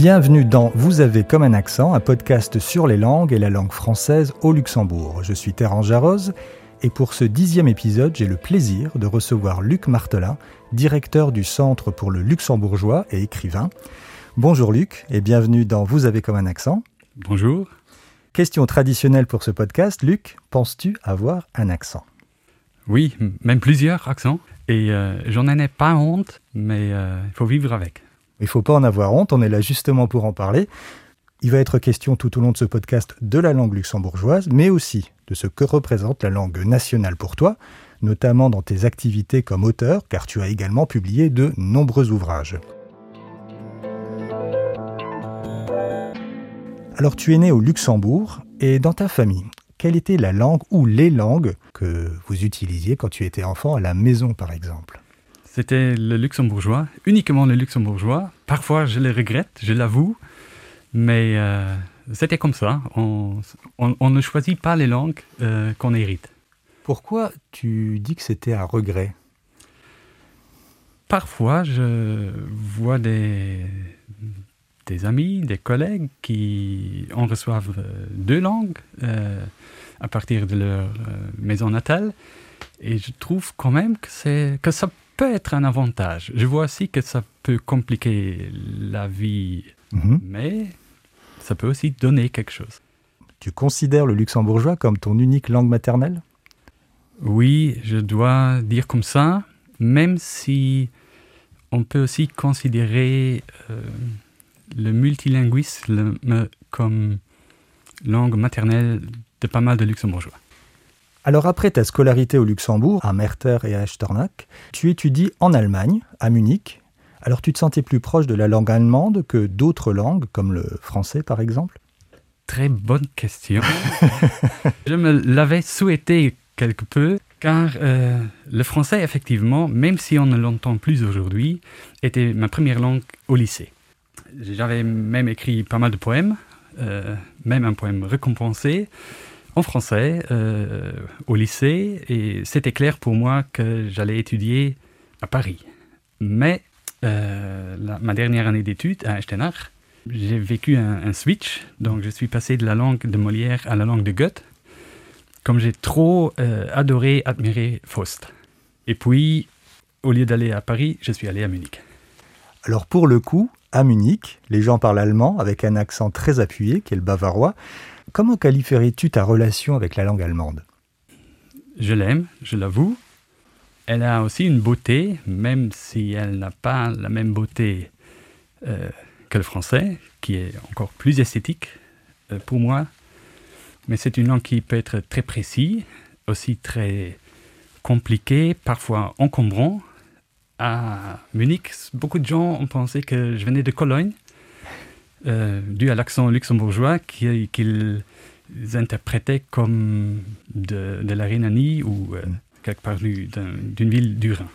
Bienvenue dans Vous avez comme un accent, un podcast sur les langues et la langue française au Luxembourg. Je suis Terence Jarose et pour ce dixième épisode, j'ai le plaisir de recevoir Luc Martelin, directeur du Centre pour le luxembourgeois et écrivain. Bonjour Luc et bienvenue dans Vous avez comme un accent. Bonjour. Question traditionnelle pour ce podcast, Luc, penses-tu avoir un accent? Oui, même plusieurs accents. Et euh, j'en ai pas honte, mais euh, il faut vivre avec. Il ne faut pas en avoir honte, on est là justement pour en parler. Il va être question tout au long de ce podcast de la langue luxembourgeoise, mais aussi de ce que représente la langue nationale pour toi, notamment dans tes activités comme auteur, car tu as également publié de nombreux ouvrages. Alors tu es né au Luxembourg, et dans ta famille, quelle était la langue ou les langues que vous utilisiez quand tu étais enfant à la maison par exemple? C'était le luxembourgeois, uniquement le luxembourgeois. Parfois, je le regrette, je l'avoue, mais euh, c'était comme ça. On, ne choisit pas les langues euh, qu'on hérite. Pourquoi tu dis que c'était un regret? Parfois, je vois des, des amis, des collègues qui en reçoivent euh, deux langues à partir de leur maison natale. Et je trouve quand même que, que ça peut être un avantage. Je vois aussi que ça peut compliquer la vie, mhm. mais ça peut aussi donner quelque chose. Tu considères le luxembourgeois comme ton unique langue maternelle? Oui, je dois dire comme ça, même si on peut aussi considérer euh, le multilinguisme comme langue maternelle de pas mal de luxembourgeois. Alors après ta scolarité au Luxembourg, à Merter et à Echternach, tu étudies en Allemagne, à Munich. Alors tu te sentais plus proche de la langue allemande que d'autres langues, comme le français par exemple? Très bonne question. Je me l'avais souhaité quelque peu, car euh, le français, effectivement, même si on ne l'entend plus aujourd'hui, était ma première langue au lycée. J'avais même écrit pas mal de poèmes, euh, même un poème récompensé en français euh, au lycée et c'était clair pour moi que j'allais étudier à Paris. Mais euh, ma dernière année d'études à Echternach, j'ai vécu un, switch. Donc je suis passé de la langue de Molière à la langue de Goethe, comme j'ai trop euh, adoré, admiré Faust. Et puis, au lieu d'aller à Paris, je suis allé à Munich. Alors pour le coup, à Munich, les gens parlent allemand avec un accent très appuyé, qui est le bavarois. Comment qualifierais-tu ta relation avec la langue allemande? Je l'aime, je l'avoue. Elle a aussi une beauté, même si elle n'a pas la même beauté euh, que le français, qui est encore plus esthétique euh, pour moi. Mais c'est une langue qui peut être très précise, aussi très compliquée, parfois encombrant. À Munich, beaucoup de gens ont pensé que je venais de Cologne euh, dû à l'accent luxembourgeois qu'ils interprétaient comme de, la Rhénanie ou euh, quelque part d'une ville du Rhin.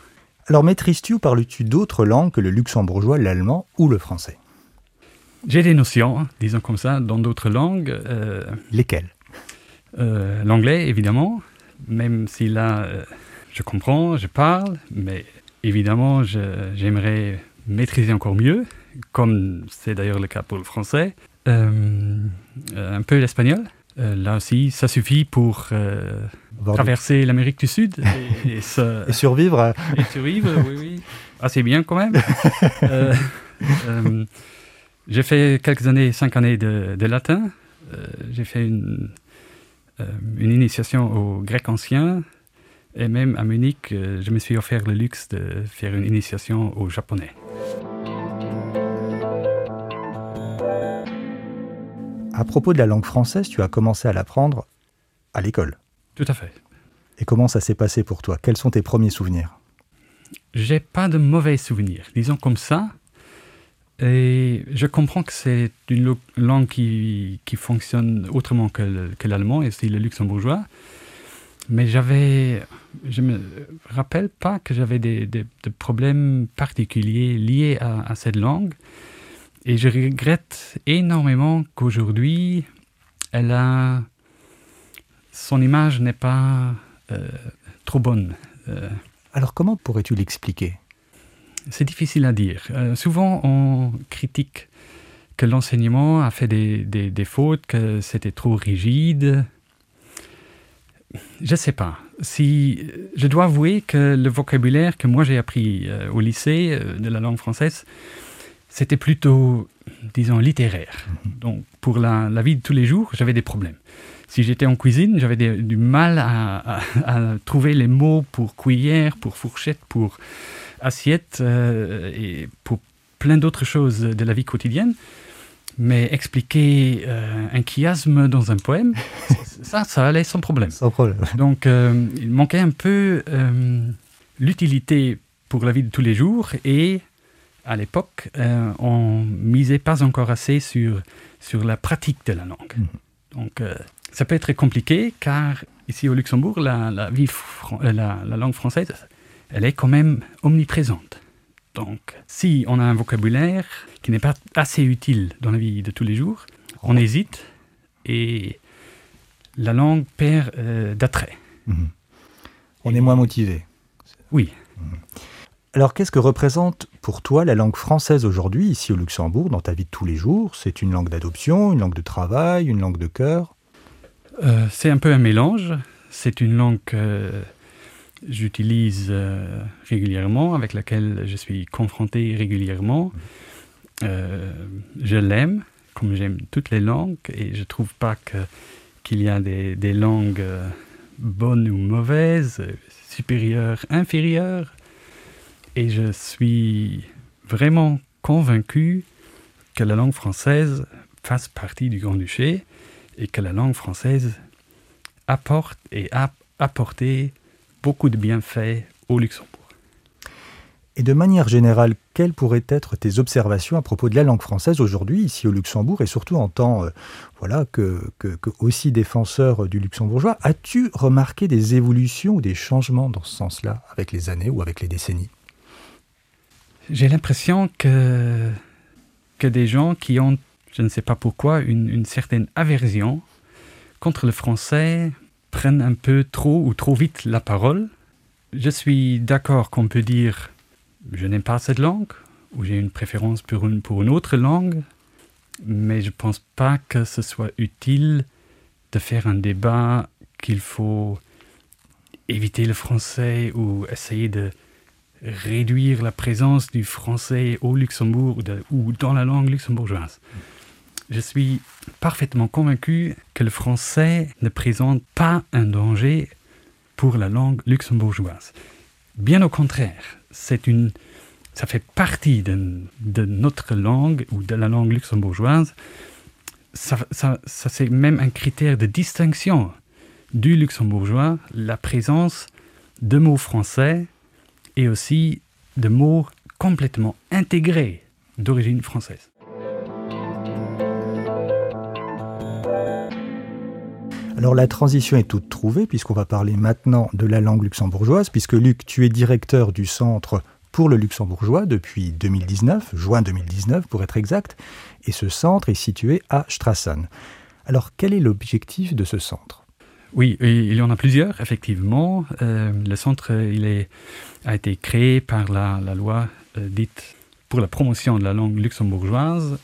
Alors maîtrises-tu ou parles-tu d'autres langues que le luxembourgeois, l'allemand ou le français? J'ai des notions, hein, disons comme ça, dans d'autres langues. Euh, Lesquelles? L'anglais, évidemment, même si là, je comprends, je parle, mais évidemment, j'aimerais maîtriser encore mieux comme c'est d'ailleurs le cas pour le français. Euh, un peu l'espagnol. Euh, là aussi, ça suffit pour euh, traverser l'Amérique du Sud et, survivre. Et survivre, oui, oui. Assez bien quand même. j'ai fait quelques années, cinq années de, de latin. j'ai fait une, une initiation au grec ancien. Et même à Munich, je me suis offert le luxe de faire une initiation au japonais. À propos de la langue française, tu as commencé à l'apprendre à l'école. Tout à fait. Et comment ça s'est passé pour toi? Quels sont tes premiers souvenirs? J'ai pas de mauvais souvenirs, disons comme ça. Et je comprends que c'est une langue qui, fonctionne autrement que l'allemand et c'est le luxembourgeois. Mais j'avais, je me rappelle pas que j'avais des, problèmes particuliers liés à cette langue. Et je regrette énormément qu'aujourd'hui, elle a son image n'est pas euh, trop bonne. Euh, Alors comment pourrais-tu l'expliquer? C'est difficile à dire. Euh, souvent, on critique que l'enseignement a fait des, des, des fautes, que c'était trop rigide. Je ne sais pas. Si, je dois avouer que le vocabulaire que moi j'ai appris au lycée de la langue française, c'était plutôt, disons, littéraire. Donc, pour la, la vie de tous les jours, j'avais des problèmes. Si j'étais en cuisine, j'avais du mal à, à- à trouver les mots pour cuillère, pour fourchette, pour assiette euh, et pour plein d'autres choses de la vie quotidienne. Mais expliquer euh, un chiasme dans un poème, ça, ça allait sans problème. Sans problème. Donc, euh, il manquait un peu l'utilité pour la vie de tous les jours et à l'époque, euh, on misait pas encore assez sur, sur la pratique de la langue. Mhm. Donc, euh, ça peut être compliqué car ici au Luxembourg, la, la, vie euh, la, la langue française, elle est quand même omniprésente. Donc, si on a un vocabulaire qui n'est pas assez utile dans la vie de tous les jours, on hésite et la langue perd euh, d'attrait. Mhm. On est moins motivé. Oui. Alors, qu'est-ce que représente pour toi la langue française aujourd'hui, ici au Luxembourg, dans ta vie de tous les jours? C'est une langue d'adoption, une langue de travail, une langue de cœur? Euh, c'est un peu un mélange. C'est une langue que j'utilise euh, régulièrement, avec laquelle je suis confronté régulièrement. Euh, je l'aime, comme j'aime toutes les langues, et je trouve pas qu'il y a des, des langues bonnes ou mauvaises, supérieures, inférieures. Et je suis vraiment convaincu que la langue française fasse partie du Grand-Duché et que la langue française apporte et a apporté beaucoup de bienfaits au Luxembourg. Et de manière générale, quelles pourraient être tes observations à propos de la langue française aujourd'hui, ici au Luxembourg, et surtout en tant euh, voilà, que, que- que aussi défenseur du luxembourgeois? As-tu remarqué des évolutions ou des changements dans ce sens-là, avec les années ou avec les décennies? J'ai l'impression que, que des gens qui ont, je ne sais pas pourquoi, une, une certaine aversion contre le français prennent un peu trop ou trop vite la parole. Je suis d'accord qu'on peut dire je n'aime pas cette langue ou j'ai une préférence pour une, pour une autre langue, mais je ne pense pas que ce soit utile de faire un débat qu'il faut éviter le français ou essayer de réduire la présence du français au Luxembourg ou, dans la langue luxembourgeoise. Je suis parfaitement convaincu que le français ne présente pas un danger pour la langue luxembourgeoise. Bien au contraire, c'est une, ça fait partie de, de notre langue ou de la langue luxembourgeoise. Ça, ça- ça, c'est même un critère de distinction du luxembourgeois, la présence de mots français et aussi de mots complètement intégrés d'origine française. Alors la transition est toute trouvée, puisqu'on va parler maintenant de la langue luxembourgeoise, puisque Luc, tu es directeur du Centre pour le luxembourgeois depuis 2019, juin 2019 pour être exact, et ce centre est situé à Strassen. Alors quel est l'objectif de ce centre? Oui, et il y en a plusieurs, effectivement. Euh, le centre a été créé par la, loi euh, dite pour la promotion de la langue luxembourgeoise.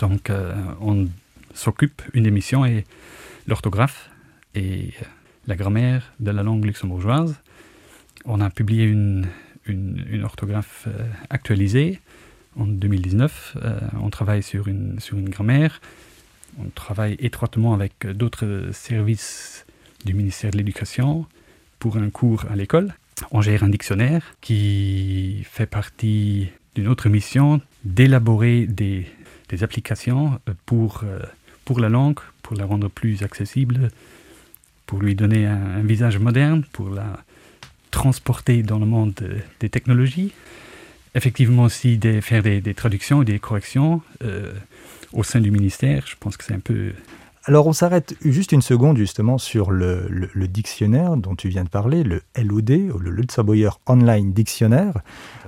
Donc, euh, on s'occupe, une émission est l'orthographe et la grammaire de la langue luxembourgeoise. On a publié une, orthographe actualisée en 2019. Euh, on travaille sur une grammaire. On travaille étroitement avec euh, d'autres services du ministère de l'Éducation pour un cours à l'école. On gère un dictionnaire qui fait partie d'une autre mission d'élaborer des, des applications euh, pour, euh, pour la langue, pour la rendre plus accessible, pour lui donner un, visage moderne, pour la transporter dans le monde de- des technologies. Effectivement aussi de faire des, des traductions et des corrections euh, au sein du ministère. Je pense que c'est un peu Alors on s'arrête juste une seconde justement sur le, le- le dictionnaire dont tu viens de parler, le LOD, le Lutzabauer Online Dictionnaire.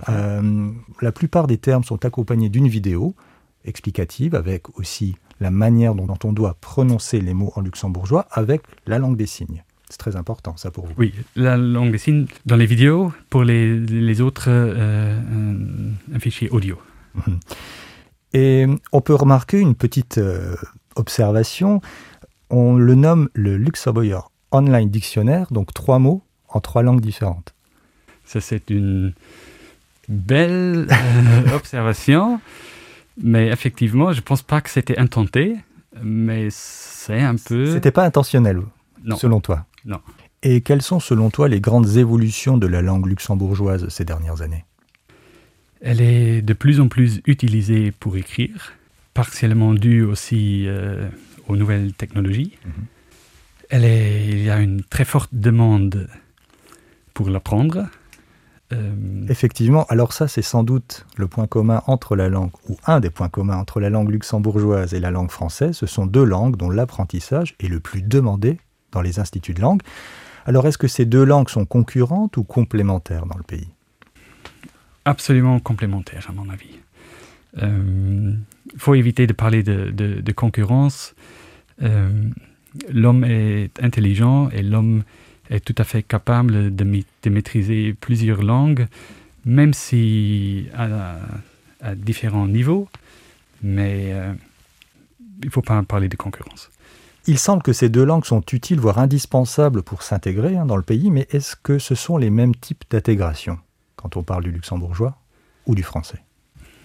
Euh, la plupart des termes sont accompagnés d'une vidéo explicative avec aussi la manière dont, dont on doit prononcer les mots en luxembourgeois avec la langue des signes. C'est très important ça pour vous. Oui, la langue des signes dans les vidéos, pour les, les autres, euh, un, un fichier audio. Et on peut remarquer une petite euh, observation. On le nomme le Luxembourger Online Dictionnaire, donc trois mots en trois langues différentes. Ça, c'est une belle euh, observation. Mais effectivement, je ne pense pas que c'était intenté, mais c'est un peu... C'était pas intentionnel, selon toi Non. Et quelles sont, selon toi, les grandes évolutions de la langue luxembourgeoise ces dernières années? Elle est de plus en plus utilisée pour écrire, partiellement due aussi euh, aux nouvelles technologies. Mhm. Elle est, il y a une très forte demande pour l'apprendre. Euh, Effectivement, alors ça c'est sans doute le point commun entre la langue, ou un des points communs entre la langue luxembourgeoise et la langue française. Ce sont deux langues dont l'apprentissage est le plus demandé dans les instituts de langue. Alors est-ce que ces deux langues sont concurrentes ou complémentaires dans le pays? Absolument complémentaires à mon avis. Il euh, faut éviter de parler de, concurrence. Euh, l'homme est intelligent et l'homme est tout à fait capable de, maîtriser plusieurs langues, même si à, à différents niveaux, mais euh, il ne faut pas parler de concurrence. Il semble que ces deux langues sont utiles, voire indispensables pour s'intégrer hein, dans le pays, mais est-ce que ce sont les mêmes types d'intégration? Quand on parle du luxembourgeois ou du français.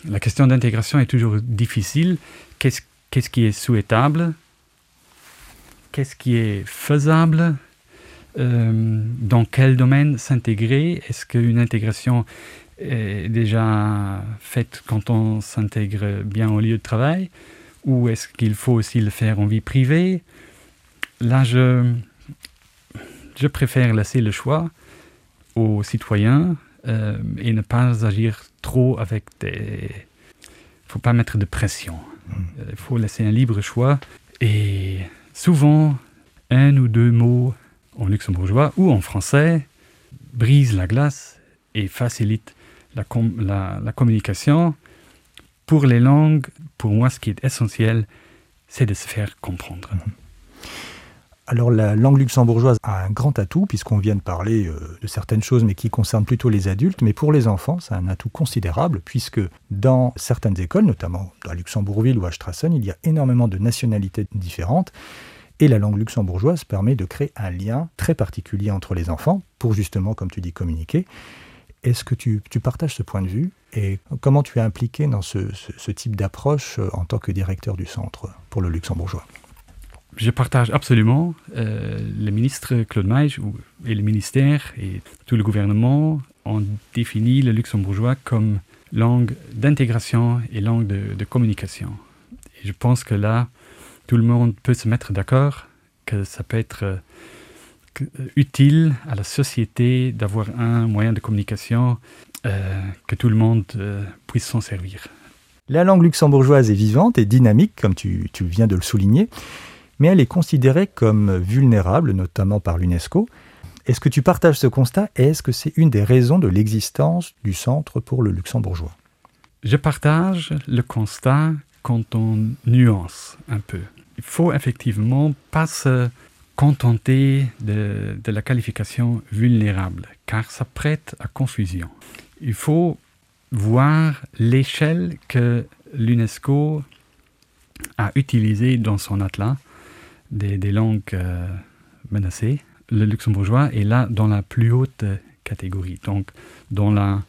La question d'intégration est toujours difficile. Qu'est-ce qui est souhaitable? Qu'est-ce qui est faisable? Euh, dans quel domaine s'intégrer? Est-ce qu'une intégration est déjà faite quand on s'intègre bien au lieu de travail? Ou est-ce qu'il faut aussi le faire en vie privée? Là, je, je préfère laisser le choix aux citoyens euh, et ne pas agir trop avec des... Il ne faut pas mettre de pression. Hmm. Il faut laisser un libre choix. Et souvent, un ou deux mots en luxembourgeois ou en français brise la glace et facilite la, la, communication. Pour les langues, pour moi, ce qui est essentiel, c'est de se faire comprendre. Mhm. Alors la langue luxembourgeoise a un grand atout, puisqu'on vient de parler euh, de certaines choses, mais qui concernent plutôt les adultes, mais pour les enfants, c'est un atout considérable, puisque dans certaines écoles, notamment à Luxembourgville ou à Strassen, il y a énormément de nationalités différentes, et la langue luxembourgeoise permet de créer un lien très particulier entre les enfants pour justement, comme tu dis, communiquer. Est-ce que tu, partages ce point de vue et comment tu es impliqué dans ce, type d'approche euh, en tant que directeur du centre pour le luxembourgeois? Je partage absolument. Euh, le ministre Claude Maïs et le ministère et tout le gouvernement ont défini le luxembourgeois comme langue d'intégration et langue de, communication. Et je pense que là, tout le monde peut se mettre d'accord que ça peut être euh, euh, utile à la société d'avoir un moyen de communication que tout le monde puisse s'en servir. La langue luxembourgeoise est vivante et dynamique, comme tu, viens de le souligner, mais elle est considérée comme vulnérable, notamment par l'UNESCO. Est-ce que tu partages ce constat et est-ce que c'est une des raisons de l'existence du Centre pour le luxembourgeois? Je partage le constat quand on nuance un peu il faut effectivement pas se contenter de, la qualification vulnérable, car ça prête à confusion. Il faut voir l'échelle que l'UNESCO a utilisée dans son atlas des, langues euh, menacées. Le luxembourgeois est là dans la plus haute catégorie, donc dans la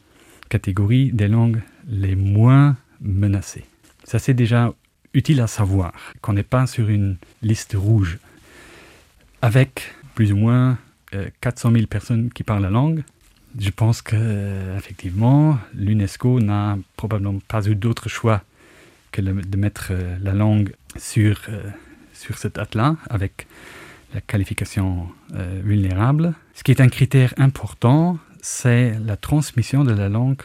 catégorie des langues les moins menacées. Ça, c'est déjà utile à savoir qu'on n'est pas sur une liste rouge avec plus ou moins 400 euh, 000 personnes qui parlent la langue. Je pense que euh, effectivement, l'UNESCO n'a probablement pas eu d'autre choix que de mettre la langue sur, sur cet atlas avec la qualification vulnérable. Ce qui est un critère important, c'est la transmission de la langue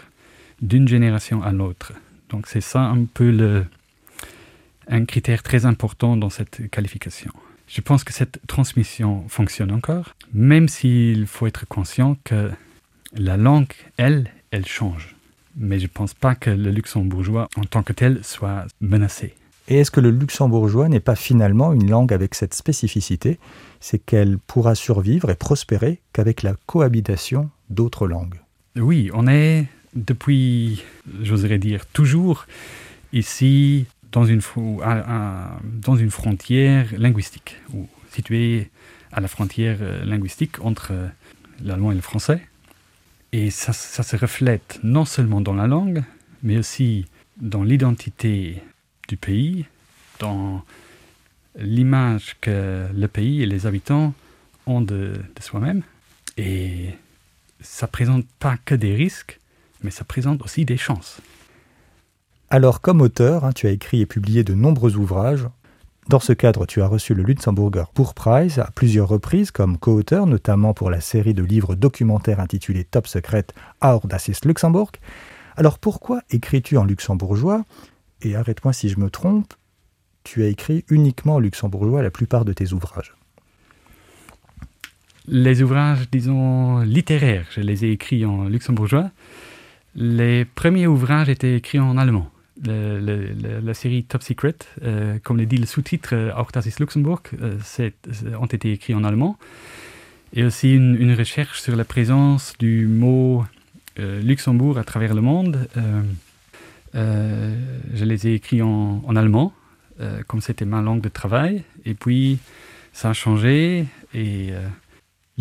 d'une génération à l'autre. Donc c'est ça un peu le, un critère très important dans cette qualification. Je pense que cette transmission fonctionne encore, même s'il faut être conscient que la langue, elle, elle change. Mais je ne pense pas que le luxembourgeois en tant que tel soit menacé. Et est-ce que le luxembourgeois n'est pas finalement une langue avec cette spécificité, c'est qu'elle pourra survivre et prospérer qu'avec la cohabitation d'autres langues Oui, on est depuis, j'oserais dire, toujours ici dans une, frontière linguistique, ou située à la frontière euh, linguistique entre euh, l'allemand et le français. Et ça, se reflète non seulement dans la langue, mais aussi dans l'identité du pays, dans l'image que le pays et les habitants ont de, soi-même. Et ça présente pas que des risques, mais ça présente aussi des chances. Alors, comme auteur, hein, tu as écrit et publié de nombreux ouvrages. Dans ce cadre, tu as reçu le Luxemburger pour Prize à plusieurs reprises comme co-auteur, notamment pour la série de livres documentaires intitulée Top Secret Our d'Assist Luxembourg. Alors pourquoi écris-tu en luxembourgeois? Et arrête-moi si je me trompe, tu as écrit uniquement en luxembourgeois la plupart de tes ouvrages. Les ouvrages, disons, littéraires, je les ai écrits en luxembourgeois. Les premiers ouvrages étaient écrits en allemand la série Top Secret, euh, comme le dit le sous-titre euh, Auch Luxembourg, euh, ont été écrits en allemand. Et aussi une, recherche sur la présence du mot Luxembourg à travers le monde. Je les ai écrits en, en allemand, comme c'était ma langue de travail. Et puis, ça a changé et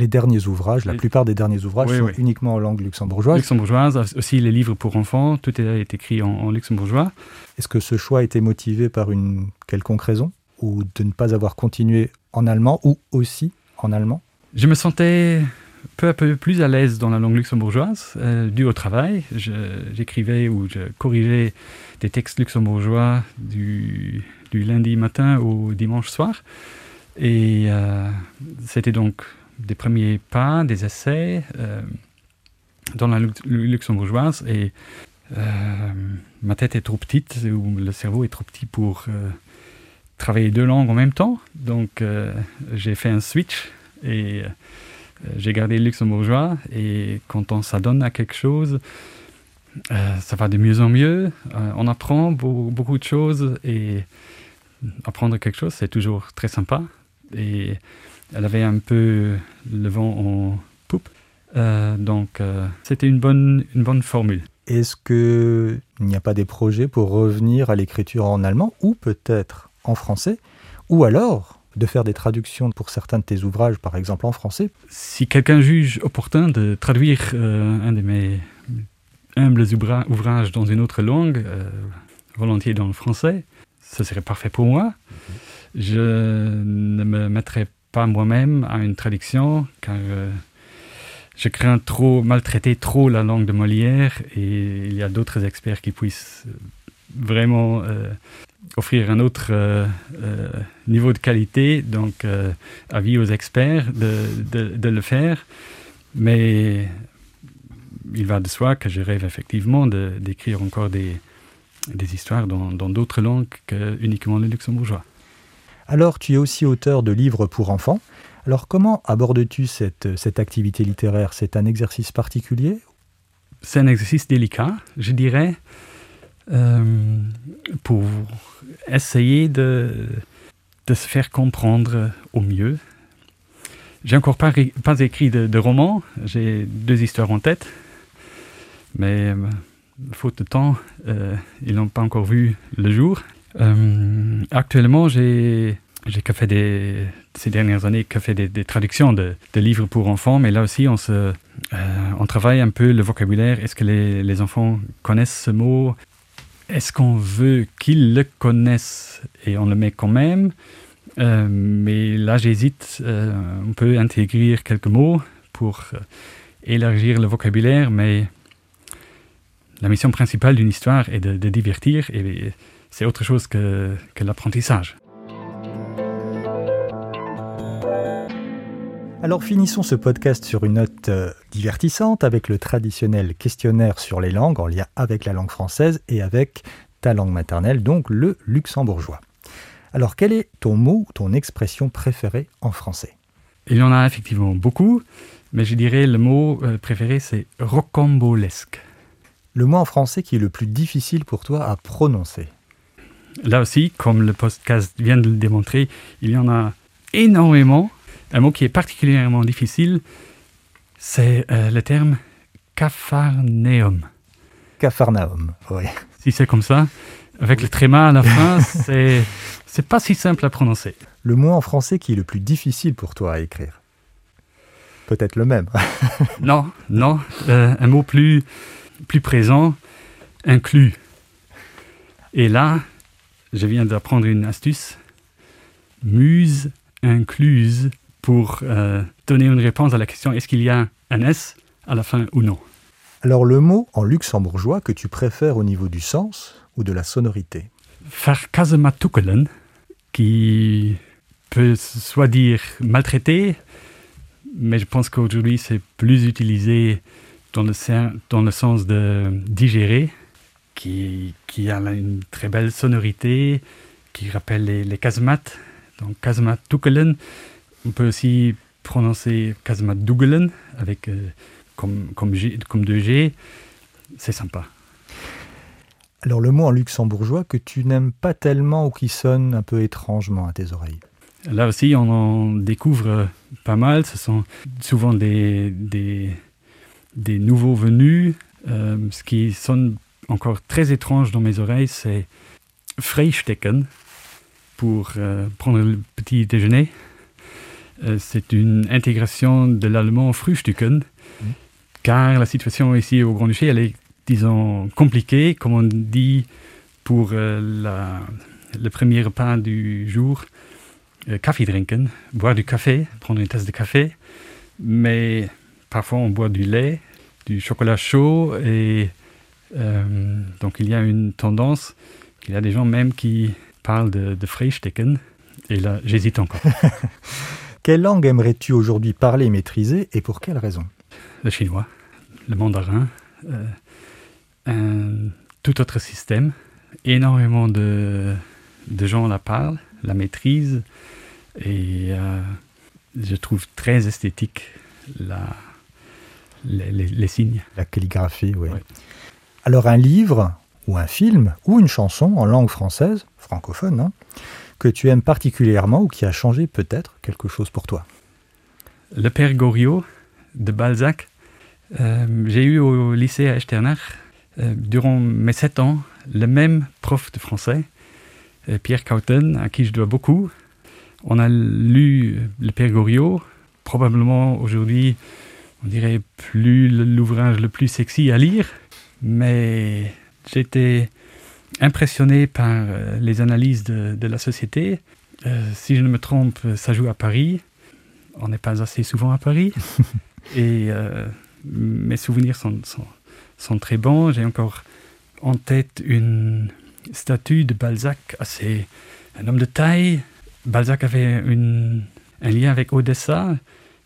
les derniers ouvrages, la plupart des derniers ouvrages sont uniquement en langue luxembourgeoise. Luxembourgeoise, aussi les livres pour enfants, tout est écrit en, luxembourgeois. Est-ce que ce choix a été motivé par une quelconque raison ou de ne pas avoir continué en allemand ou aussi en allemand? Je me sentais peu à peu plus à l'aise dans la langue luxembourgeoise, euh, dû au travail. J'écrivais ou je corrigeais des textes luxembourgeois du, lundi matin au dimanche soir. Et euh, c'était donc des premiers pas, des essais euh, dans la luxembourgeoise et euh, ma tête est trop petite ou le cerveau est trop petit pour travailler deux langues en même temps. Donc j'ai fait un switch et j'ai gardé le luxembourgeois et quand on s'adonne à quelque chose, ça va de mieux en mieux. on apprend beaucoup de choses et apprendre quelque chose, c'est toujours très sympa. Et elle avait un peu le vent en poupe. Euh, donc, euh, c'était une bonne, une bonne formule. Est-ce qu'il n'y a pas des projets pour revenir à l'écriture en allemand ou peut-être en français Ou alors de faire des traductions pour certains de tes ouvrages, par exemple en français Si quelqu'un juge opportun de traduire euh, un de mes humbles ouvrages dans une autre langue, volontiers dans le français, ce serait parfait pour moi. Mhm. Je ne me mettrai pas moi-même à une traduction, car euh, je crains trop maltraiter trop la langue de Molière et il y a d'autres experts qui puissent euh, vraiment euh, offrir un autre niveau de qualité. Donc, avis aux experts de, de, le faire. Mais il va de soi que je rêve effectivement d'écrire encore des, des histoires dans d'autres langues que uniquement le luxembourgeois. Alors, tu es aussi auteur de livres pour enfants. Alors, comment abordes-tu cette, cette activité littéraire? C'est un exercice particulier? C'est un exercice délicat, je dirais, euh, pour essayer de, se faire comprendre au mieux. J'ai encore pas, écrit de, de roman, j'ai deux histoires en tête, mais euh, faute de temps, euh, ils n'ont pas encore vu le jour. Actuellement, j'ai fait ces dernières années fait des, traductions de, livres pour enfants, mais là aussi on, se, on travaille un peu le vocabulaire. Est-ce que les, enfants connaissent ce mot? Est-ce qu'on veut qu'ils le connaissent et on le met quand même euh, Mais là j'hésite. Euh, on peut intégrer quelques mots pour euh, élargir le vocabulaire, mais la mission principale d'une histoire est de, divertir et c'est autre chose que l'apprentissage. Alors finissons ce podcast sur une note euh, divertissante avec le traditionnel questionnaire sur les langues en lien avec la langue française et avec ta langue maternelle, donc le luxembourgeois. Alors quel est ton mot ou ton expression préférée en français? Il y en a effectivement beaucoup, mais je dirais le mot euh, préféré c'est rocambolesque. Le mot en français qui est le plus difficile pour toi à prononcer? Là aussi, comme le podcast vient de le démontrer, il y en a énormément. Un mot qui est particulièrement difficile, c'est euh, le terme capharnaüm. Capharnaüm, oui. Si c'est comme ça, avec le tréma à la fin, c'est c'est pas si simple à prononcer. Le mot en français qui est le plus difficile pour toi à écrire Peut-être le même. non, non, euh, un mot plus plus présent, inclus. Et là, je viens d'apprendre une astuce. Muse incluse pour euh, donner une réponse à la question est-ce qu'il y a un S à la fin ou non? Alors le mot en luxembourgeois que tu préfères au niveau du sens ou de la sonorité? Verkazematukelen, qui peut soit dire maltraité, mais je pense qu'aujourd'hui c'est plus utilisé dans le, dans le sens de digérer, qui, qui a une très belle sonorité, qui rappelle les, les casemates. Donc Tukelen, on peut aussi prononcer Dugelen avec euh, comme, comme, G, comme 2G, c'est sympa. Alors le mot en luxembourgeois que tu n'aimes pas tellement ou qui sonne un peu étrangement à tes oreilles Là aussi, on en découvre pas mal. Ce sont souvent des, des, des nouveaux venus. Euh, ce qui sonne encore très étrange dans mes oreilles, c'est Freistecken pour euh, prendre le petit déjeuner. Euh, c'est une intégration de l'allemand Frühstücken car la situation ici au Grand-Duché, elle est, disons, compliquée, comme on dit pour euh, la, le premier repas du jour, euh, café drinken, boire du café, prendre une tasse de café, mais parfois on boit du lait, du chocolat chaud, et euh, donc il y a une tendance, il y a des gens même qui parlent de, de Freistecken, et là j'hésite encore. Quelle langue aimerais-tu aujourd'hui parler et maîtriser, et pour quelle raison? Le chinois, le mandarin, euh, un tout autre système. Énormément de, de gens la parlent, la maîtrisent, et euh, je trouve très esthétique la, les, les, signes. La calligraphie, oui. Alors un livre, ou un film, ou une chanson en langue française, francophone, hein, que tu aimes particulièrement ou qui a changé peut-être quelque chose pour toi Le Père Goriot de Balzac. Euh, j'ai eu au lycée à Echternach, euh, durant mes sept ans, le même prof de français, euh, Pierre Cauten, à qui je dois beaucoup. On a lu Le Père Goriot, probablement aujourd'hui, on dirait plus l'ouvrage le plus sexy à lire, mais j'étais impressionné par les analyses de, de la société. si je ne me trompe, ça joue à Paris. On n'est pas assez souvent à Paris. Et euh, mes souvenirs sont, sont, sont très bons. J'ai encore en tête une statue de Balzac, assez un homme de taille. Balzac avait une, un lien avec Odessa.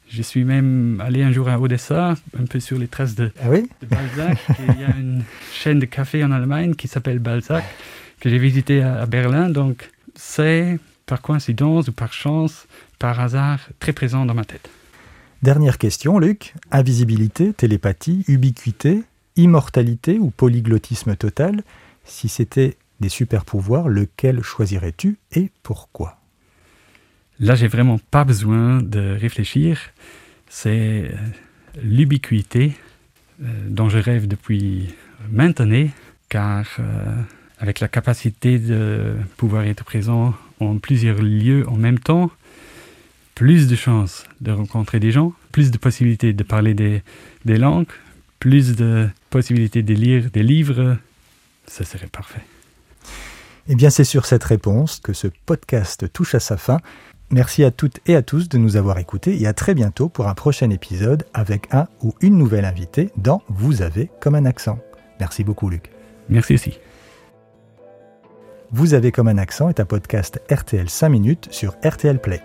Je suis même allé un jour à Odessa, un peu sur les traces de, ah oui de Balzac. il y a une chaîne de café en Allemagne qui s'appelle Balzac, que j'ai visité à, à Berlin. Donc c'est par coïncidence ou par chance, par hasard, très présent dans ma tête. Dernière question, Luc. Invisibilité, télépathie, ubiquité, immortalité ou polyglottisme total? Si c'était des super pouvoirs, lequel choisirais-tu et pourquoi? Là, j'ai vraiment pas besoin de réfléchir. C'est euh, l'ubiquité euh, dont je rêve depuis maintenant, car euh, avec la capacité de pouvoir être présent en plusieurs lieux en même temps, plus de chances de rencontrer des gens, plus de possibilités de parler des, des langues, plus de possibilités de lire des livres, ça serait parfait. Eh bien, c'est sur cette réponse que ce podcast touche à sa fin. Merci à toutes et à tous de nous avoir écoutés et à très bientôt pour un prochain épisode avec un ou une nouvelle invitée dans Vous avez comme un accent. Merci beaucoup, Luc. Merci aussi. Vous avez comme un accent est un podcast RTL 5 minutes sur RTL Play.